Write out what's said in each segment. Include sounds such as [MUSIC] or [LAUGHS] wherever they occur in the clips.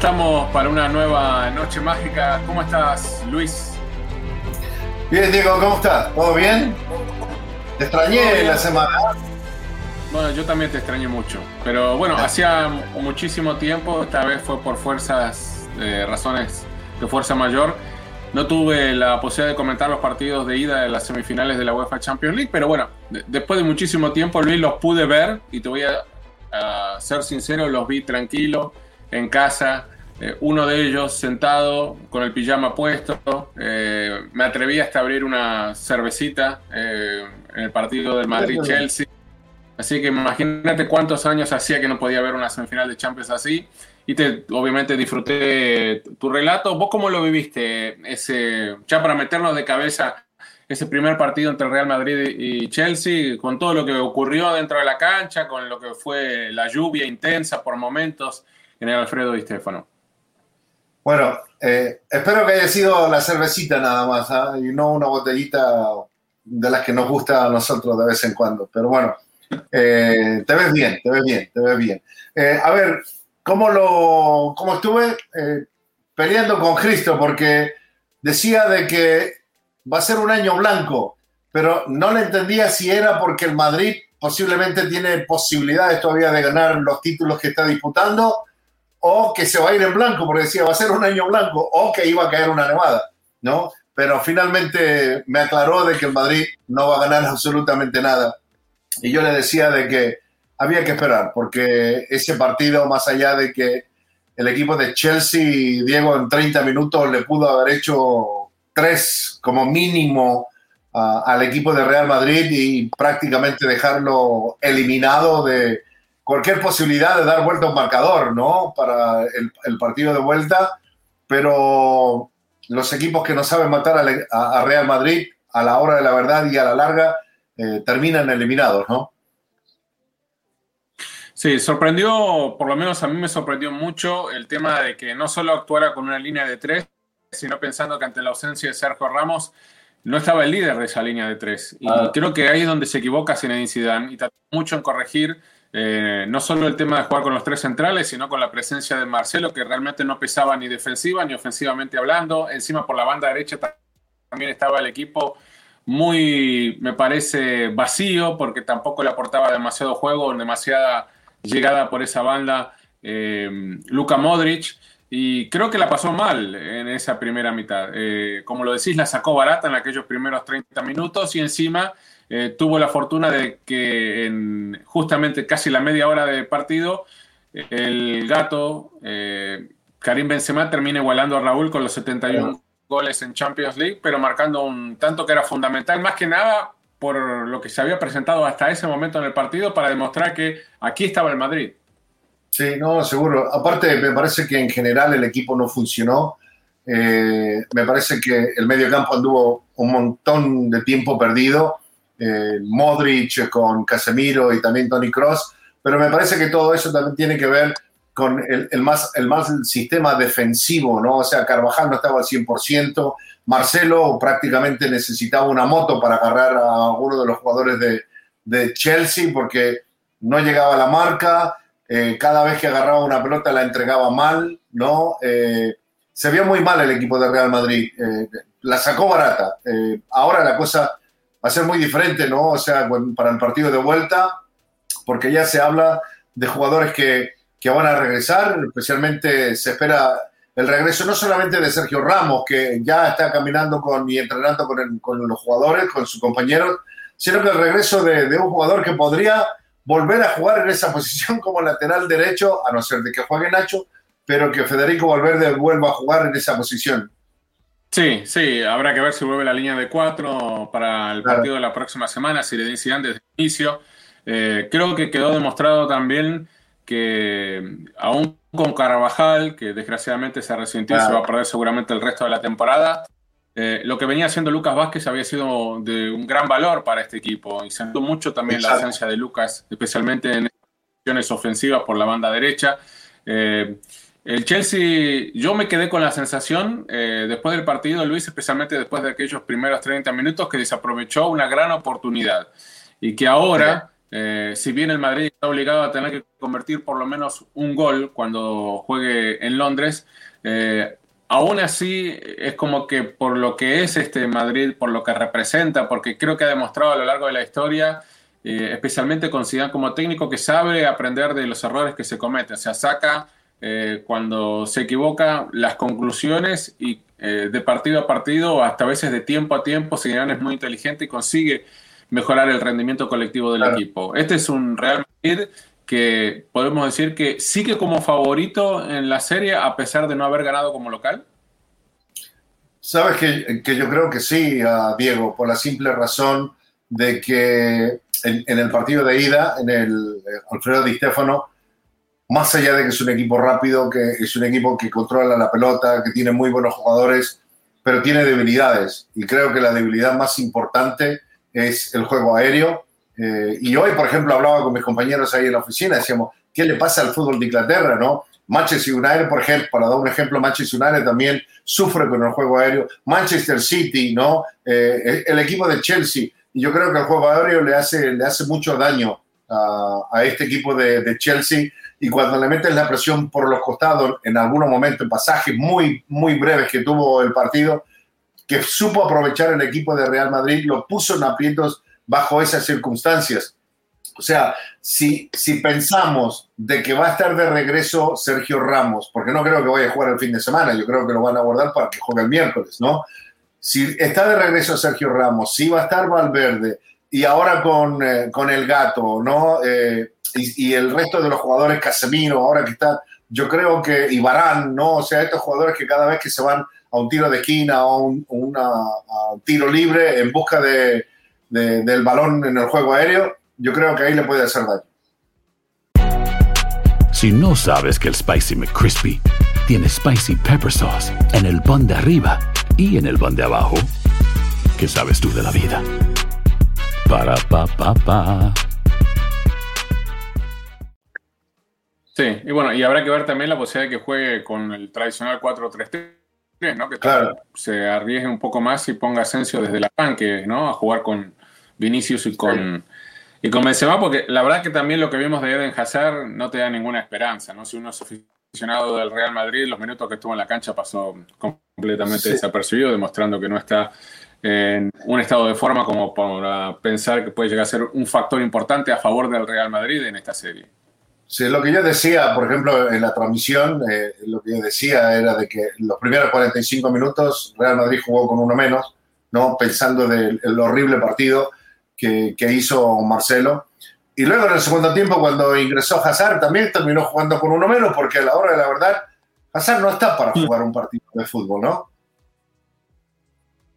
Estamos para una nueva noche mágica. ¿Cómo estás, Luis? Bien, Diego, ¿cómo estás? ¿Todo bien? Te extrañé la semana. Bueno, yo también te extrañé mucho. Pero bueno, hacía muchísimo tiempo, esta vez fue por fuerzas, eh, razones de fuerza mayor. No tuve la posibilidad de comentar los partidos de ida de las semifinales de la UEFA Champions League, pero bueno, después de muchísimo tiempo, Luis, los pude ver y te voy a, a ser sincero, los vi tranquilo en casa, eh, uno de ellos sentado con el pijama puesto. Eh, me atreví hasta abrir una cervecita eh, en el partido del Madrid-Chelsea. Así que imagínate cuántos años hacía que no podía ver una semifinal de Champions así. Y te, obviamente disfruté tu relato. ¿Vos cómo lo viviste? Ese, ya para meternos de cabeza ese primer partido entre Real Madrid y Chelsea, con todo lo que ocurrió dentro de la cancha, con lo que fue la lluvia intensa por momentos en el Alfredo Di Stefano. Bueno, eh, espero que haya sido la cervecita nada más, ¿ah? y no una botellita de las que nos gusta a nosotros de vez en cuando. Pero bueno, eh, te ves bien, te ves bien, te ves bien. Eh, a ver, ¿cómo, lo, cómo estuve peleando con Cristo? Porque decía de que va a ser un año blanco, pero no le entendía si era porque el Madrid posiblemente tiene posibilidades todavía de ganar los títulos que está disputando o que se va a ir en blanco, porque decía, va a ser un año blanco, o que iba a caer una nevada, ¿no? Pero finalmente me aclaró de que el Madrid no va a ganar [LAUGHS] absolutamente nada. Y yo le decía de que había que esperar, porque ese partido, más allá de que el equipo de Chelsea, Diego, en 30 minutos le pudo haber hecho tres como mínimo al equipo de Real Madrid y prácticamente dejarlo eliminado de, cualquier posibilidad de dar vuelta a un marcador, ¿no? Para el, partido de vuelta, pero los equipos que no saben matar a, Real Madrid a la hora de la verdad y a la larga eh, terminan eliminados, ¿no? Sí, sorprendió, por lo menos a mí me sorprendió mucho el tema de que no solo actuara con una línea de tres, sino pensando que ante la ausencia de Sergio Ramos no estaba el líder de esa línea de tres. Y ah. creo que ahí es donde se equivoca Zinedine Zidane y trató mucho en corregir eh, no solo el tema de jugar con los tres centrales, sino con la presencia de Marcelo, que realmente no pesaba ni defensiva ni ofensivamente hablando. Encima por la banda derecha también estaba el equipo muy, me parece, vacío, porque tampoco le aportaba demasiado juego, demasiada llegada por esa banda eh, Luka Modric. Y creo que la pasó mal en esa primera mitad. Eh, como lo decís, la sacó barata en aquellos primeros 30 minutos y encima eh, tuvo la fortuna de que en justamente casi la media hora de partido, el gato eh, Karim Benzema termina igualando a Raúl con los 71 goles en Champions League, pero marcando un tanto que era fundamental, más que nada por lo que se había presentado hasta ese momento en el partido para demostrar que aquí estaba el Madrid. Sí, no, seguro. Aparte, me parece que en general el equipo no funcionó. Eh, me parece que el medio campo anduvo un montón de tiempo perdido eh, Modric con Casemiro y también Tony Cross, pero me parece que todo eso también tiene que ver con el, más, el más sistema defensivo, ¿no? O sea, Carvajal no estaba al 100%, Marcelo prácticamente necesitaba una moto para agarrar a uno de los jugadores de, de Chelsea porque no llegaba a la marca, eh, cada vez que agarraba una pelota la entregaba mal, ¿no? Eh, se vio muy mal el equipo de Real Madrid, la sacó barata. ahora la cosa va a ser muy diferente, ¿no? O sea, para el partido de vuelta, porque ya se habla de jugadores que, que van a regresar, especialmente se espera el regreso no solamente de Sergio Ramos, que ya está caminando con, y entrenando con, los jugadores, con sus compañeros, sino que el regreso de, de, un jugador que podría volver a jugar en esa [LAUGHS] posición como lateral derecho, a no ser de que juegue Nacho, pero que Federico Valverde vuelva a jugar en esa posición. Sí, sí, habrá que ver si vuelve la línea de cuatro para el partido de la próxima semana, si le decían desde el inicio. Eh, creo que quedó demostrado también que aún con Carvajal, que desgraciadamente se resintió y se va a perder seguramente el resto de la temporada, eh, lo que venía haciendo Lucas Vázquez había sido de un gran valor para este equipo y sentó mucho también la ausencia de Lucas, especialmente en acciones ofensivas por la banda derecha. Eh, el Chelsea, yo me quedé con la sensación eh, después del partido, Luis, especialmente después de aquellos primeros 30 minutos, que desaprovechó una gran oportunidad. Y que ahora, si bien el Madrid está obligado a tener que convertir por lo menos un gol cuando juegue en Londres, aún así es como que por lo que es este Madrid, por lo que representa, porque creo que ha demostrado a lo largo de la historia, eh, especialmente con Zidane como técnico, que sabe aprender de los errores que se cometen, o sea, saca eh, cuando se equivoca las conclusiones y eh, de partido a partido, hasta a veces de tiempo a tiempo, Zidane es muy inteligente y consigue mejorar el rendimiento colectivo del equipo. Este es un Real Madrid que podemos decir que sigue como favorito en la serie a pesar de no haber ganado como local? Sabes que, que yo creo que sí, Diego, por la simple razón de que en, el partido de ida, en el eh, Alfredo Di Stefano, más allá de que es un equipo rápido, que es un equipo que controla la pelota, que tiene muy buenos jugadores, pero tiene debilidades. Y creo que la debilidad más importante es el juego aéreo eh, y hoy, por ejemplo, hablaba con mis compañeros ahí en la oficina, decíamos, ¿qué le pasa al fútbol de Inglaterra, no? Manchester United, por ejemplo, para dar un ejemplo, Manchester United también sufre con el juego aéreo. Manchester City, ¿no? Eh, el equipo de Chelsea. Y yo creo que el juego aéreo le hace, le hace mucho daño a, a este equipo de, de, Chelsea. Y cuando le meten la presión por los costados, en algunos momentos, en pasajes muy, muy breves que tuvo el partido, que supo aprovechar el equipo de Real Madrid, lo puso en aprietos bajo esas circunstancias. O sea, si, si pensamos de que va a estar de regreso Sergio Ramos, porque no creo que vaya a jugar el fin de semana, yo creo que lo van a abordar para que juegue el miércoles, ¿no? Si está de regreso Sergio Ramos, si va a estar Valverde y ahora con, eh, con el gato, ¿no? Eh, y, el resto de los jugadores, Casemiro, ahora que está, yo creo que Ibarán, ¿no? O sea, estos jugadores que cada vez que se van a un tiro de esquina o un, a un tiro libre en busca de, del balón en el juego aéreo, yo creo que ahí le puede hacer daño. Si no sabes que el Spicy McCrispy tiene Spicy Pepper Sauce en el pan de arriba y en el pan de abajo, ¿qué sabes tú de la vida? Para, pa, pa, pa. Sí, y bueno, y habrá que ver también la posibilidad de que juegue con el tradicional 4-3-3. ¿no? Que claro. se arriesgue un poco más y ponga Asensio desde la tanque, ¿no? A jugar con, Vinicius y con, y con Benzema, porque la verdad que también lo que vimos de Eden Hazard no te da ninguna esperanza, ¿no? Si uno es aficionado del Real Madrid, los minutos que estuvo en la cancha pasó completamente desapercibido, demostrando que no está en un estado de forma como para pensar que puede llegar a ser un factor importante a favor del Real Madrid en esta serie. Sí, lo que yo decía, por ejemplo, en la transmisión, eh, lo que yo decía era de que los primeros 45 minutos Real Madrid jugó con uno menos, ¿no? pensando del horrible partido que, hizo Marcelo. Y luego en el segundo tiempo, cuando ingresó Hazard, también terminó jugando con uno menos, porque a la hora de la verdad, Hazard no está para jugar un partido de fútbol, ¿no?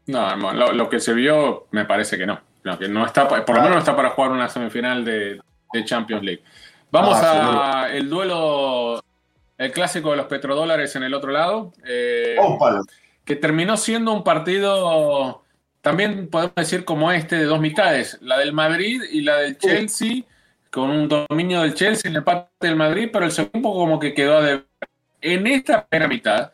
No, lo, que se vio me parece que no. que no está, por lo menos no está para jugar una semifinal de, Champions League. Vamos ah, a el duelo, el clásico de los petrodólares en el otro lado. Eh, que terminó siendo un partido también podemos decir como este de dos mitades, la del Madrid y la del Chelsea, con un dominio del Chelsea en el empate del Madrid, pero el segundo como que quedó de... En esta primera mitad,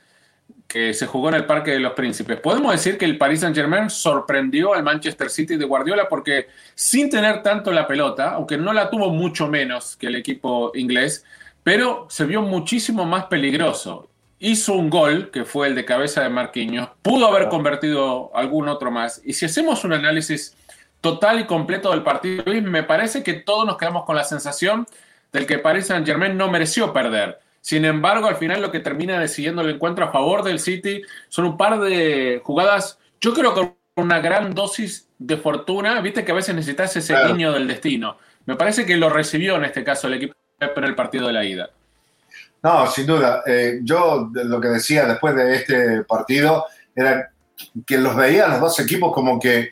que se jugó en el Parque de los Príncipes, podemos decir que el Paris Saint-Germain sorprendió al Manchester City de Guardiola porque sin tener tanto la pelota, aunque no la tuvo mucho menos que el equipo inglés, pero se vio muchísimo más peligroso hizo un gol, que fue el de cabeza de Marquinhos, pudo haber convertido algún otro más. Y si hacemos un análisis total y completo del partido, me parece que todos nos quedamos con la sensación del que Paris Saint Germain no mereció perder. Sin embargo, al final lo que termina decidiendo el encuentro a favor del City son un par de jugadas, yo creo que una gran dosis de fortuna, viste que a veces necesitas ese guiño del destino. Me parece que lo recibió en este caso el equipo en el partido de la ida. No, sin duda. Eh, yo lo que decía después de este partido era que los veía los dos equipos como que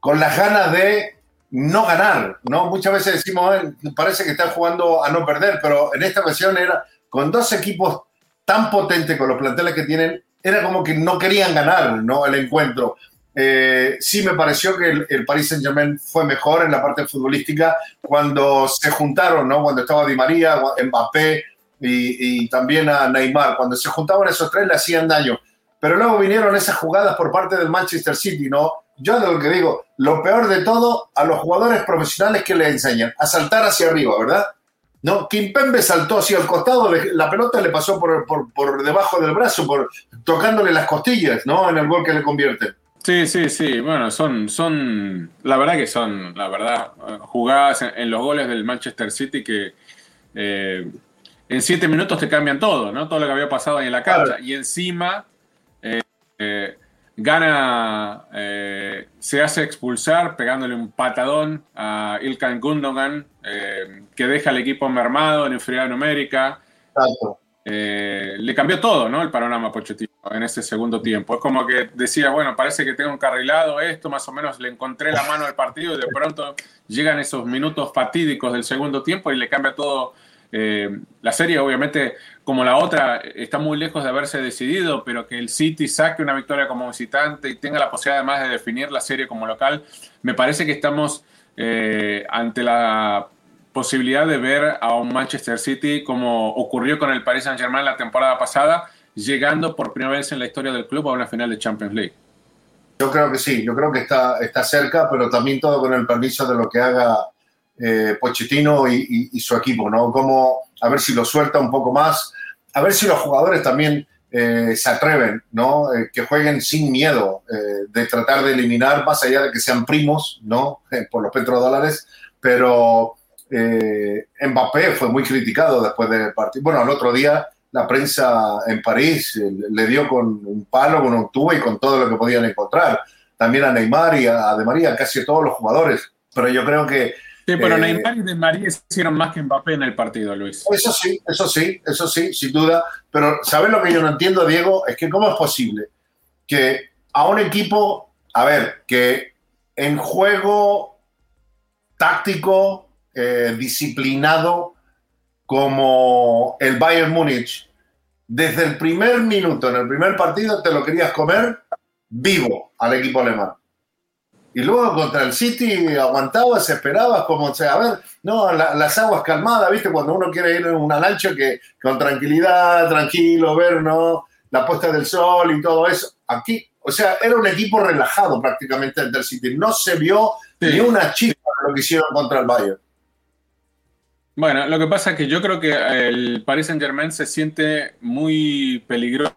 con las ganas de no ganar, ¿no? Muchas veces decimos, parece que están jugando a no perder, pero en esta ocasión era con dos equipos tan potentes con los planteles que tienen, era como que no querían ganar, ¿no? El encuentro. Eh, sí me pareció que el, Paris Saint Germain fue mejor en la parte futbolística cuando se juntaron, ¿no? Cuando estaba Di María, Mbappé y, y también a Neymar. Cuando se juntaban esos tres le hacían daño. Pero luego vinieron esas jugadas por parte del Manchester City, ¿no? Yo de lo que digo, lo peor de todo a los jugadores profesionales que le enseñan a saltar hacia arriba, ¿verdad? No, Kimpembe saltó hacia el costado, la pelota le pasó por, por, por, debajo del brazo, por, tocándole las costillas, ¿no? En el gol que le convierte. Sí, sí, sí. Bueno, son, son, la verdad que son, la verdad, jugadas en, los goles del Manchester City que eh, en siete minutos te cambian todo, ¿no? Todo lo que había pasado ahí en la cancha. Y encima eh, eh, gana, se hace expulsar pegándole un patadón a Ilkan Gundogan, que deja al equipo mermado en inferioridad numérica. Exacto. Eh, le cambió todo, ¿no? El panorama Pochettino en ese segundo tiempo. Es como que decía, bueno, parece que tengo un carrilado esto, más o menos le encontré la mano al partido y de pronto llegan esos minutos fatídicos del segundo tiempo y le cambia todo. Eh, la serie, obviamente, como la otra, está muy lejos de haberse decidido, pero que el City saque una victoria como visitante y tenga la posibilidad además de definir la serie como local, me parece que estamos eh, ante la posibilidad de ver a un Manchester City como ocurrió con el Paris Saint-Germain la temporada pasada, llegando por primera vez en la historia del club a una final de Champions League. Yo creo que sí, yo creo que está, está cerca, pero también todo con el permiso de lo que haga eh, Pochettino y, su equipo, ¿no? Como a ver si lo suelta un poco más, a ver si los jugadores también eh, se atreven, ¿no? Eh, que jueguen sin miedo de tratar de eliminar, más allá de que sean primos, ¿no? [LAUGHS] por los petrodólares, pero eh, Mbappé fue muy criticado después del partido. Bueno, al otro día la prensa en París eh, le dio con un palo, con un tubo y con todo lo que podían encontrar. También a Neymar y a De María, casi a todos los jugadores. Pero yo creo que... Sí, pero eh, Neymar y De María hicieron más que Mbappé en el partido, Luis. Eso sí, eso sí, eso sí, sin duda. Pero ¿sabes lo que yo no entiendo, Diego? Es que cómo es posible que a un equipo, a ver, que en juego táctico, eh, disciplinado como el Bayern Múnich, desde el primer minuto, en el primer partido, te lo querías comer vivo al equipo alemán. Y luego contra el City aguantabas, esperabas, como, sea, a ver, no, las aguas calmadas, ¿viste? Cuando uno quiere ir en una lancha que con tranquilidad, tranquilo, ver, ¿no? La puesta del sol y todo eso. Aquí, o sea, era un equipo relajado prácticamente del City. No se vio ni una chispa de lo que hicieron contra el Bayern. Bueno, lo que pasa es que yo creo que el Paris Saint Germain se siente muy peligroso,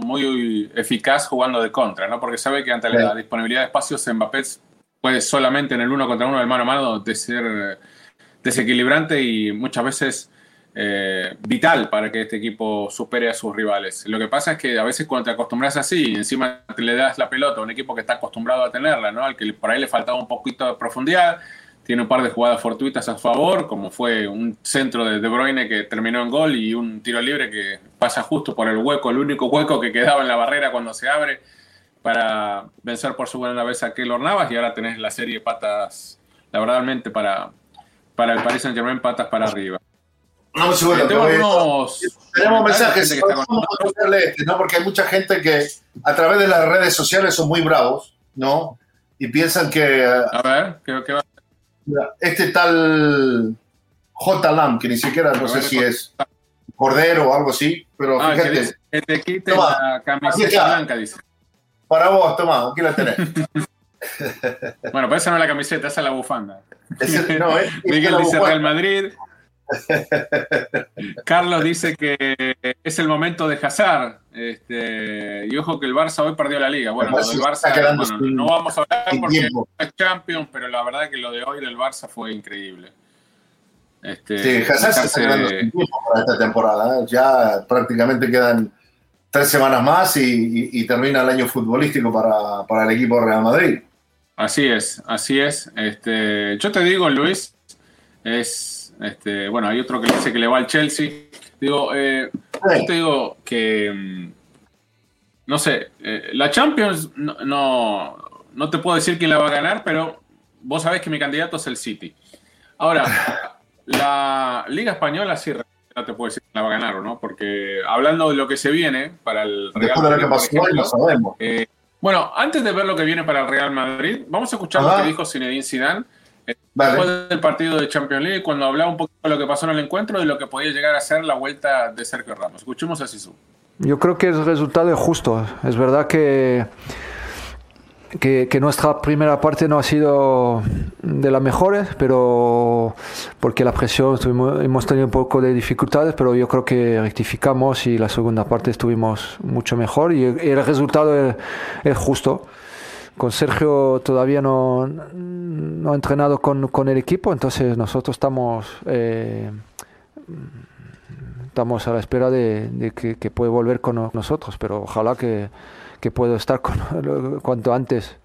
muy eficaz jugando de contra, ¿no? Porque sabe que ante la disponibilidad de espacios Mbappé puede solamente en el uno contra uno, del mano a mano, de ser desequilibrante y muchas veces eh, vital para que este equipo supere a sus rivales. Lo que pasa es que a veces cuando te acostumbras así, encima te le das la pelota a un equipo que está acostumbrado a tenerla, ¿no? Al que por ahí le faltaba un poquito de profundidad, tiene un par de jugadas fortuitas a favor, como fue un centro de De Bruyne que terminó en gol y un tiro libre que pasa justo por el hueco, el único hueco que quedaba en la barrera cuando se abre para vencer por su buena vez a Keylor Navas y ahora tenés la serie de patas, la verdadmente para, para el Paris Saint Germain patas para arriba. No, seguro, tenemos mensajes, que este, ¿no? porque hay mucha gente que a través de las redes sociales son muy bravos, ¿no? Y piensan que... A ver, ¿qué, qué va? Este tal J. Lam, que ni siquiera no sé si es Cordero o algo así, pero ah, fíjate. Que te quite la camiseta blanca, dice. Para vos, toma, aquí la tenés. [LAUGHS] bueno, pues esa no es la camiseta, esa es la bufanda. no, es, [LAUGHS] Miguel dice Real Madrid. Carlos dice que es el momento de Hazard. Este, y ojo que el Barça hoy perdió la liga. Bueno, lo del Barça, no vamos a hablar porque es Champions, pero la verdad que lo de hoy del Barça fue increíble. Este, sí, Hazard se está ganando tiempo para esta temporada. ¿eh? Ya prácticamente quedan tres semanas más y, termina el año futbolístico para, para, el equipo Real Madrid. Así es, así es. Este, yo te digo, Luis, es este, bueno, hay otro que dice que le va al Chelsea. Digo, eh, yo te digo que mm, no sé, eh, la Champions no, no, no, te puedo decir quién la va a ganar, pero vos sabés que mi candidato es el City. Ahora, [LAUGHS] la Liga Española sí no te puedo decir quién la va a ganar o no, porque hablando de lo que se viene para el Real Madrid, sabemos. Eh, bueno, antes de ver lo que viene para el Real Madrid, vamos a escuchar lo que dijo Zinedine Zidane eh, después del partido de Champions League, cuando hablaba un poco de lo que pasó en el encuentro y de lo que podía llegar a ser la vuelta de Sergio Ramos. Escuchemos a Sisu. Yo creo que el resultado es justo. Es verdad que, que, nuestra primera parte no ha sido de las mejores, pero porque la presión hemos tenido un poco de dificultades, pero yo creo que rectificamos y la segunda parte estuvimos mucho mejor y el, resultado es, justo. Con Sergio todavía no, no ha entrenado con, con, el equipo, entonces nosotros estamos... Eh, estamos a la espera de, que, que, puede volver con nosotros, pero ojalá que, que pueda estar con, [LAUGHS] cuanto antes.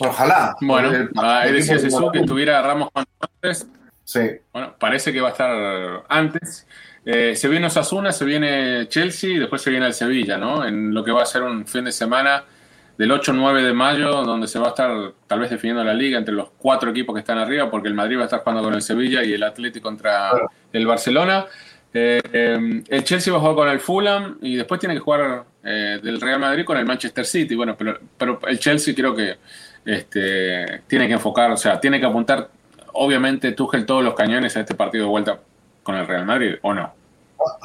Ojalá. Bueno, decía Jesús que estuviera Ramos cuanto antes. Sí. Bueno, parece que va a estar antes. Eh, se viene Osasuna, se viene Chelsea y después se viene el Sevilla, ¿no? En lo que va a ser un fin de semana del 8-9 de mayo, donde se va a estar tal vez definiendo la liga entre los cuatro equipos que están arriba, porque el Madrid va a estar jugando con el Sevilla y el Atlético contra el Barcelona. Eh, em, el Chelsea va a jugar con el Fulham y después tiene que jugar eh, del Real Madrid con el Manchester City. Bueno, pero, pero el Chelsea creo que este, tiene que enfocar, o sea, tiene que apuntar, obviamente, Tuchel todos los cañones a este partido de vuelta con el Real Madrid, ¿o no?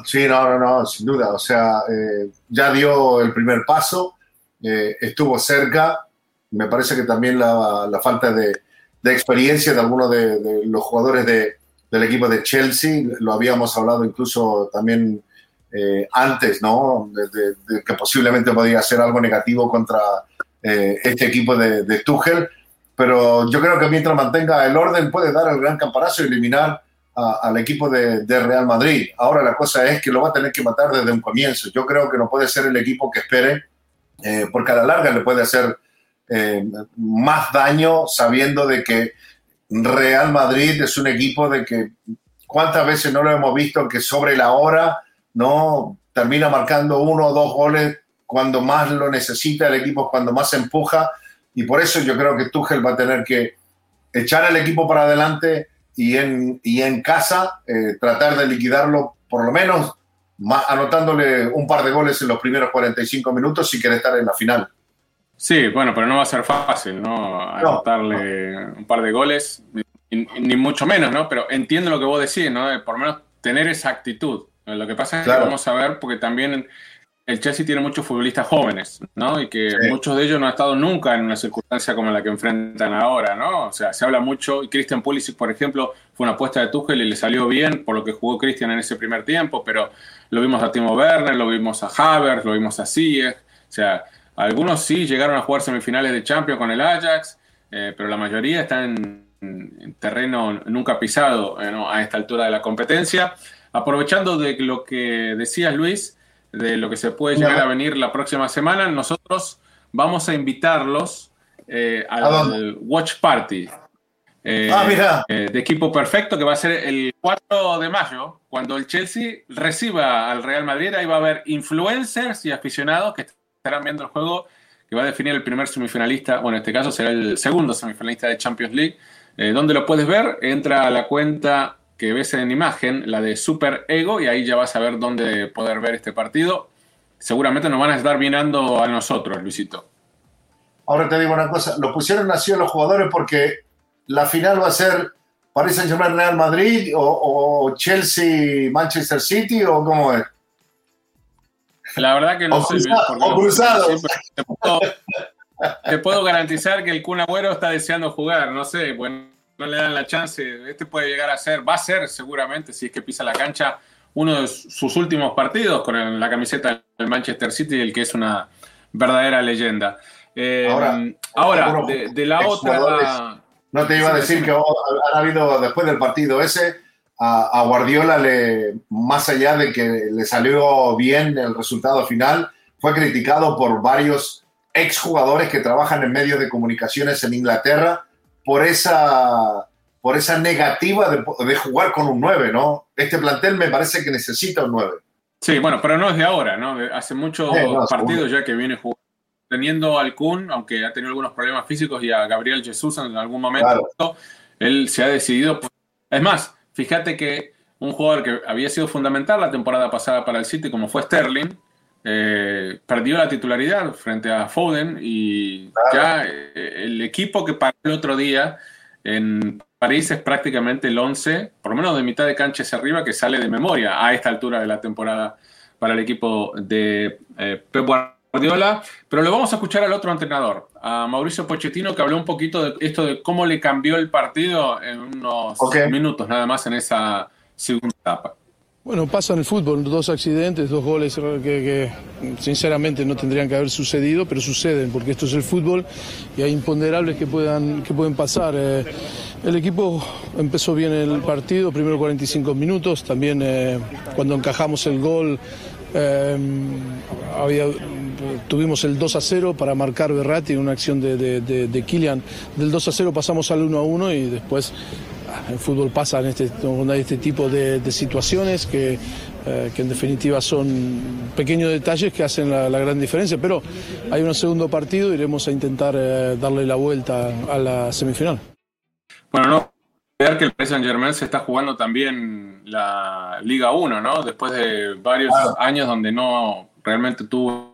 Sí, no, no, no, sin duda. O sea, eh, ya dio el primer paso, estuvo cerca. Me parece que también la, falta de, experiencia de algunos de los jugadores de, del equipo de Chelsea, lo habíamos hablado incluso también eh, antes, ¿no? De, que posiblemente podía ser algo negativo contra eh, este equipo de, de, Tuchel, pero yo creo que mientras mantenga el orden puede dar el gran campanazo y eliminar al equipo de, Real Madrid. Ahora la cosa es que lo va a tener que matar desde un comienzo. Yo creo que no puede ser el equipo que espere, eh, porque a la larga le puede hacer más daño sabiendo de que Real Madrid es un equipo de que cuántas veces no lo hemos visto que sobre la hora no termina marcando uno o dos goles cuando más lo necesita el equipo, cuando más empuja. Y por eso yo creo que Tuchel va a tener que echar al equipo para adelante y en, y en casa eh, tratar de liquidarlo por lo menos anotándole un par de goles en los primeros 45 minutos si quiere estar en la final. Sí, bueno, pero no va a ser fácil, ¿no? Anotarle un par de goles, ni, mucho menos, ¿no? Pero entiendo lo que vos decís, ¿no? Por lo menos tener esa actitud. Lo que pasa es que vamos a ver, porque también el Chelsea tiene muchos futbolistas jóvenes, ¿no? Y que muchos de ellos no han estado nunca en una circunstancia como la que enfrentan ahora, ¿no? O sea, se habla mucho, y Christian Pulisic, por ejemplo, fue una apuesta de Tuchel y le salió bien por lo que jugó Christian en ese primer tiempo, pero lo vimos a Timo Werner, lo vimos a Havertz, lo vimos a Ziyech, o sea, algunos sí llegaron a jugar semifinales de Champions con el Ajax, eh, pero la mayoría están en, terreno nunca pisado eh, a esta altura de la competencia. Aprovechando de lo que decías, Luis, de lo que se puede llegar a venir la próxima semana, nosotros vamos a invitarlos eh, al Watch Party. Ah, de equipo perfecto que va a ser el 4 de mayo, cuando el Chelsea reciba al Real Madrid. Ahí va a haber influencers y aficionados que estarán viendo el juego que va a definir el primer semifinalista, bueno, en este caso será el segundo semifinalista de Champions League. Eh, ¿Dónde lo puedes ver? Entra a la cuenta que ves en imagen, la de Super Ego, y ahí ya vas a ver dónde poder ver este partido. Seguramente nos van a estar mirando a nosotros, Luisito. Ahora te digo una cosa, lo pusieron así a los jugadores porque la final va a ser Paris Saint-Germain Real Madrid o, o Chelsea Manchester City o cómo es. La verdad que no sé. Te puedo, garantizar que el Kun Agüero está deseando jugar. No sé, bueno, no le dan la chance. Este puede llegar a ser, va a ser seguramente, si es que pisa la cancha, uno de sus últimos partidos con la camiseta del Manchester City, el que es una verdadera leyenda. Eh, ahora, de, la otra. No te iba a decir que ha habido después del partido ese a, Guardiola, le, más allá de que le salió bien el resultado final, fue criticado por varios exjugadores que trabajan en medios de comunicaciones en Inglaterra por esa, por esa negativa de, jugar con un 9, ¿no? Este plantel me parece que necesita un 9. Sí, bueno, pero no es de ahora, ¿no? Hace muchos partidos ya que viene jugando, teniendo al Kun, aunque ha tenido algunos problemas físicos, y a Gabriel Jesús en algún momento, él se ha decidido. Es más, fíjate que un jugador que había sido fundamental la temporada pasada para el City, como fue Sterling, eh, perdió la titularidad frente a Foden y ya eh, el equipo que paró el otro día en París es prácticamente el 11, por lo menos de mitad de cancha hacia arriba, que sale de memoria a esta altura de la temporada para el equipo de eh, Pep Guardiola. Pero le vamos a escuchar al otro entrenador, a Mauricio Pochettino, que habló un poquito de esto de cómo le cambió el partido en unos minutos nada más en esa segunda etapa. Bueno, pasa en el fútbol, dos accidentes, dos goles que, sinceramente no tendrían que haber sucedido, pero suceden porque esto es el fútbol y hay imponderables que, puedan, que pueden pasar. Eh, el equipo empezó bien el partido, primero 45 minutos, también eh, cuando encajamos el gol eh, tuvimos el 2 a 0 para marcar Berratti, una acción de, de, de, de. Del 2 a 0 pasamos al 1 a 1 y después el fútbol pasa en este, este tipo de, situaciones que, eh, que, en definitiva son pequeños detalles que hacen la, gran diferencia, pero hay un segundo partido iremos a intentar eh, darle la vuelta a la semifinal. Bueno, no ver que el Paris Saint Germain se está jugando también la Liga 1, ¿no? Después de varios años donde no realmente tuvo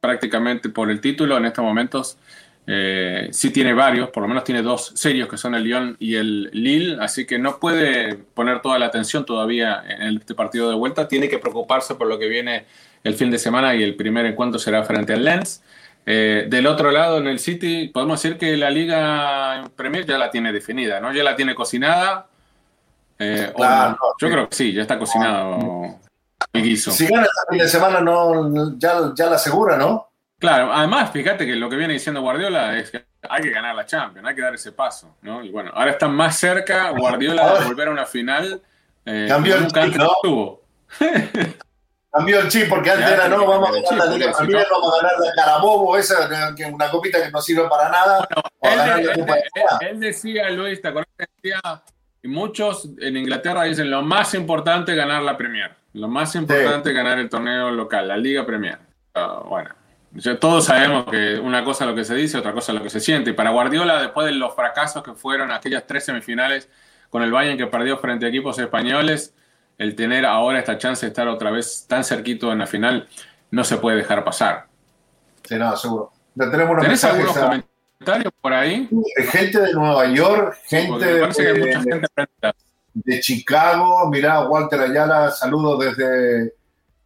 prácticamente por el título, en estos momentos eh, sí tiene varios, por lo menos tiene dos serios que son el Lyon y el Lille, así que no puede poner toda la atención todavía en este partido de vuelta. Tiene que preocuparse por lo que viene el fin de semana y el primer encuentro será frente al Lens. Eh, del otro lado, en el City, podemos decir que la Liga Premier ya la tiene definida, ¿no? Ya la tiene cocinada. Eh, yo creo que sí, ya está cocinado el guiso. Si gana este fin de semana, no, ya, ya la asegura, ¿no? Claro, además, fíjate que lo que viene diciendo Guardiola es que hay que ganar la Champions, hay que dar ese paso, ¿no? Y bueno, ahora está más cerca Guardiola de volver a una final. Eh, cambió el chip, ¿no? Cambió el chip porque antes era, no, vamos a ganar la Liga vamos a ganar la Carabobo, esa, una copita que no sirve para nada. él, decía, Luis, ¿te acuerdas? Decía, y muchos en Inglaterra dicen, lo más importante es ganar la Premier, lo más importante es ganar el torneo local, la Liga Premier. Ah, bueno, todos sabemos que una cosa es lo que se dice, otra cosa es lo que se siente. Y para Guardiola, después de los fracasos que fueron aquellas tres semifinales con el Bayern que perdió frente a equipos españoles, el tener ahora esta chance de estar otra vez tan cerquito en la final no se puede dejar pasar. Sí, no, seguro. tenemos ¿Tenés algunos comentarios por ahí? Gente de Nueva York, gente, de, de, Chicago. Mirá, Walter Ayala, saludos desde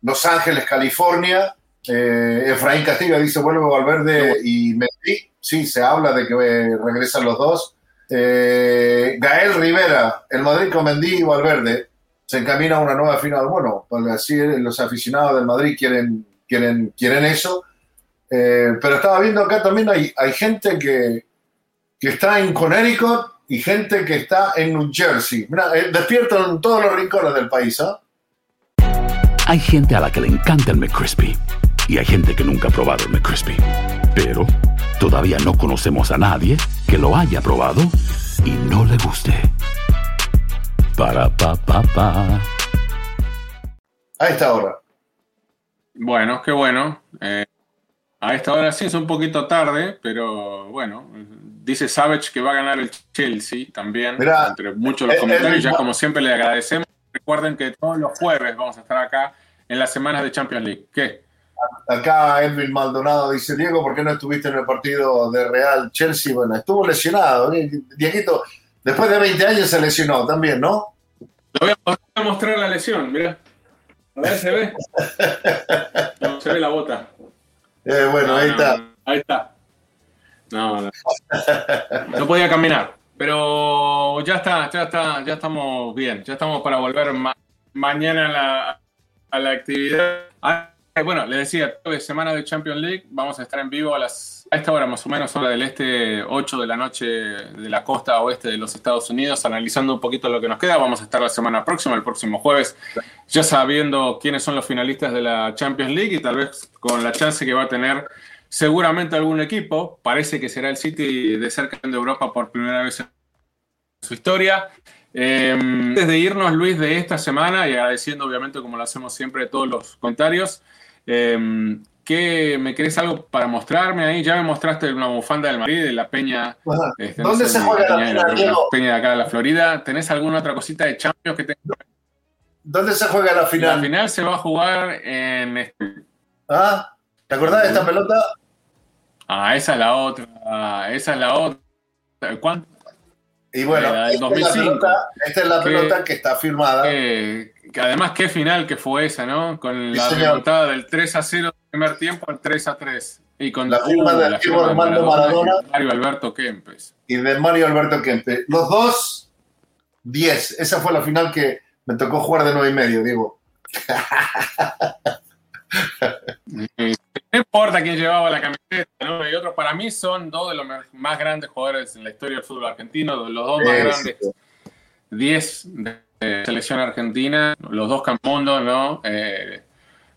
Los Ángeles, California. Eh, Efraín Castillo dice, vuelve Valverde y Mendy. Sí, se habla de que eh, regresan los dos. Eh, Gael Rivera, el Madrid con Mendy y Valverde, se encamina a una nueva final. Bueno, pues así los aficionados del Madrid quieren, quieren, quieren eso. pero estaba viendo acá también hay, hay gente que, que está en Connecticut y gente que está en New Jersey. Mira, despierto en todos los rincones del país. ¿ah? Hay gente a la que le encanta el McCrispy y hay gente que nunca ha probado el McCrispy. Pero todavía no conocemos a nadie que lo haya probado y no le guste. Para pa pa pa. A esta hora. Bueno, qué bueno. Eh, a esta hora sí es un poquito tarde, pero bueno, dice Savage que va a ganar el Chelsea también. entre muchos los comentarios, ya como siempre le agradecemos. Recuerden que todos los jueves vamos a estar acá en las semanas de Champions League. ¿Qué? Acá Edwin Maldonado dice, Diego, ¿por qué no estuviste en el partido de Real Chelsea? Bueno, estuvo lesionado. ¿eh? Dieguito, después de 20 años se lesionó también, ¿no? Te voy a mostrar la lesión, mira. A ver, se ve. [LAUGHS] No, se ve la bota. Eh, bueno, ahí está. ahí está. No, no. No podía caminar. Pero ya está, ya está, ya estamos bien. Ya estamos para volver mañana a la, a la actividad. Eh, bueno, le decía, semana de Champions League, vamos a estar en vivo a las esta hora más o menos, hora del este, 8 de la noche de la costa oeste de los Estados Unidos, analizando un poquito lo que nos queda. Vamos a estar la semana próxima, el próximo jueves, ya sabiendo quiénes son los finalistas de la Champions League y tal vez con la chance que va a tener seguramente algún equipo. Parece que será el City de campeón de Europa por primera vez en su historia. Em, antes de irnos, Luis, de esta semana, y agradeciendo obviamente, como lo hacemos siempre, todos los comentarios, em, ¿qué me querés algo para mostrarme ahí? Ya me mostraste una bufanda del Madrid, de la Peña. Este, ¿Dónde se juega la, peña, la, Peña de acá de la Florida. ¿Tenés alguna otra cosita de Champions que tengas? ¿Dónde se juega la final? La final se va a jugar en. Este ¿Ah? ¿Te acordás de esta pelota? Ah, esa es la otra. Esa es la otra. ¿Cuánto? Y bueno, esta, Es la pelota, esta, Es la pelota, que está firmada. Que, además, qué final que fue esa, ¿no? Con la remontada del 3 a 0 del primer tiempo al 3 a 3. Y con la firma Diego Armando Maradona, Mario Alberto Kempes. Y de Mario Alberto Kempes. Los dos, 10. Esa fue la final que me tocó jugar de 9 y medio, Diego. [LAUGHS] No importa quién llevaba la camiseta, ¿no? Y otros, para mí son dos de los más grandes jugadores en la historia del fútbol argentino, los dos más grandes 10 de selección argentina, los dos campundos, ¿no? Eh,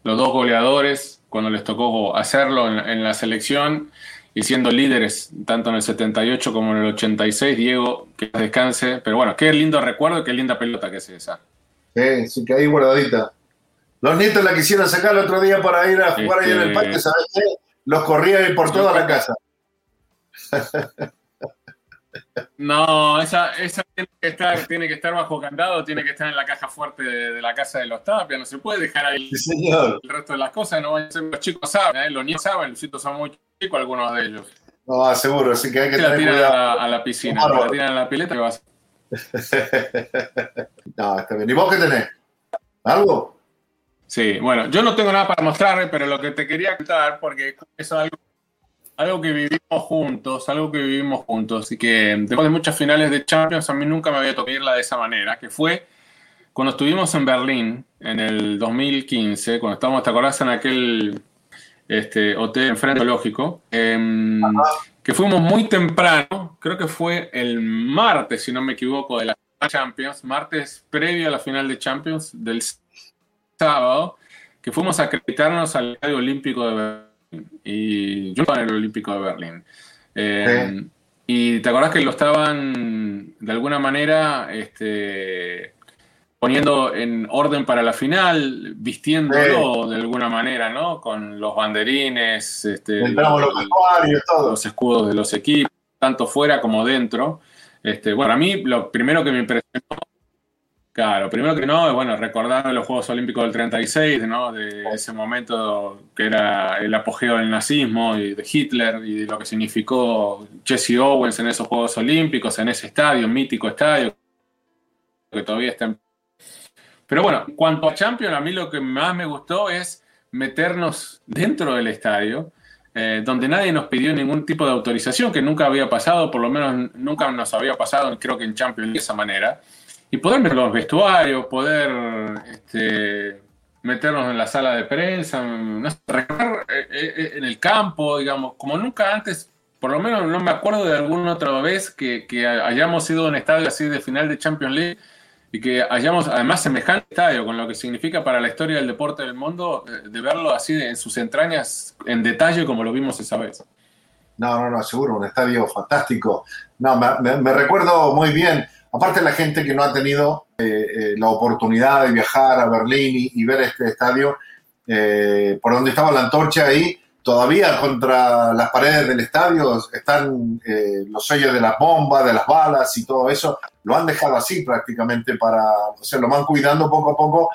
los dos goleadores, cuando les tocó hacerlo en, la selección y siendo líderes tanto en el 78 como en el 86, Diego, que descanse, pero bueno, qué lindo recuerdo, qué linda pelota que es esa. Sí, sí, que ahí guardadita. Los nietos la quisieron sacar el otro día para ir a jugar ahí en el este, parque, ¿sabes? Los corrían por toda la casa. [LAUGHS] No, esa, esa tiene, que estar, tiene que estar bajo candado, tiene que estar en la caja fuerte de, la casa de los tapias, no se puede dejar ahí el resto de las cosas, no los chicos saben, ¿eh? los niños saben, los chicos son muy chicos algunos de ellos. No, seguro, así que hay que tener la tiran cuidado. A, la, piscina, la tiran a la pileta y vas. [LAUGHS] no, está bien. ¿Y vos qué tenés? ¿Algo? Sí, bueno, yo no tengo nada para mostrarle, pero lo que te quería contar, porque es algo, algo que vivimos juntos, algo que vivimos juntos, y que después de muchas finales de Champions a mí nunca me había tocado irla de esa manera, que fue cuando estuvimos en Berlín en el 2015, cuando estábamos, ¿te acordás? En aquel este, hotel en lógico, em, que fuimos muy temprano, creo que fue el martes, si no me equivoco, de la Champions, martes previo a la final de Champions del sábado que fuimos a acreditarnos al Estadio Olímpico de Berlín. Y yo estaba en el Olímpico de Berlín. Eh, y te acordás que lo estaban de alguna manera este, poniendo en orden para la final, vistiéndolo de alguna manera, ¿no? Con los banderines, este, los, escudos de los equipos, tanto fuera como dentro. Este, bueno, a mí lo primero que me impresionó Claro, primero que no, bueno, recordar los Juegos Olímpicos del 36, ¿no? De ese momento que era el apogeo del nazismo y de Hitler y de lo que significó Jesse Owens en esos Juegos Olímpicos, en ese estadio, mítico estadio, que todavía está en... Pero bueno, cuanto a Champions, a mí lo que más me gustó es meternos dentro del estadio, eh, donde nadie nos pidió ningún tipo de autorización, que nunca había pasado, por lo menos nunca nos había pasado, creo que en Champions de esa manera y poder ver los vestuarios, poder este, meternos en la sala de prensa, no sé, eh, eh, en el campo, digamos, como nunca antes, por lo menos no me acuerdo de alguna otra vez que, hayamos ido a un estadio así de final de Champions League y que hayamos además semejante estadio, con lo que significa para la historia del deporte del mundo, eh, de verlo así en sus entrañas en detalle como lo vimos esa vez. No, no, no, seguro, un estadio fantástico. No, me recuerdo muy bien aparte la gente que no ha tenido eh, eh, la oportunidad de viajar a Berlín y, ver este estadio, eh, por donde estaba la antorcha ahí, todavía contra las paredes del estadio están los sellos de las bombas, de las balas y todo eso, lo han dejado así prácticamente para, o sea, lo van cuidando poco a poco,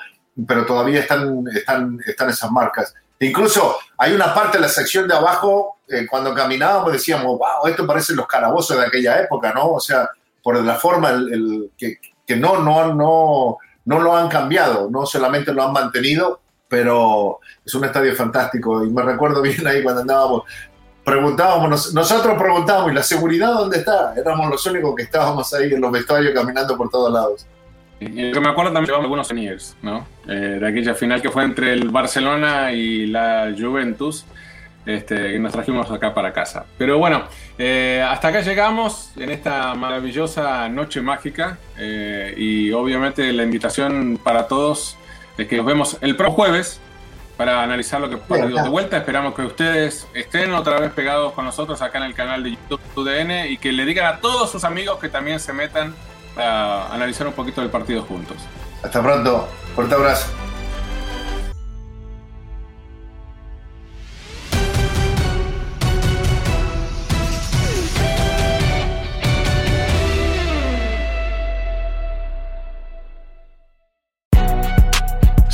pero todavía están, están, están esas marcas. Incluso hay una parte de la sección de abajo, cuando caminábamos decíamos, wow, esto parece los calabozos de aquella época, ¿no? O sea, por la forma el, que, que, no, no, no, no lo han cambiado, no solamente lo han mantenido, pero es un estadio fantástico. Y me recuerdo bien ahí cuando andábamos, preguntábamos, nosotros preguntábamos, ¿y la seguridad dónde está? Éramos los únicos que estábamos ahí en los vestuarios caminando por todos lados. Y que me acuerdo también de algunos seniors, ¿no? Eh, de aquella final que fue entre el Barcelona y la Juventus este, que nos trajimos acá para casa. Pero bueno, eh, hasta acá llegamos en esta maravillosa noche mágica eh, y obviamente la invitación para todos es que nos vemos el próximo jueves para analizar lo que partido de vuelta. Esperamos que ustedes estén otra vez pegados con nosotros acá en el canal de YouTube UDN y que le digan a todos sus amigos que también se metan a analizar un poquito del partido juntos. Hasta pronto. Fuerte abrazo.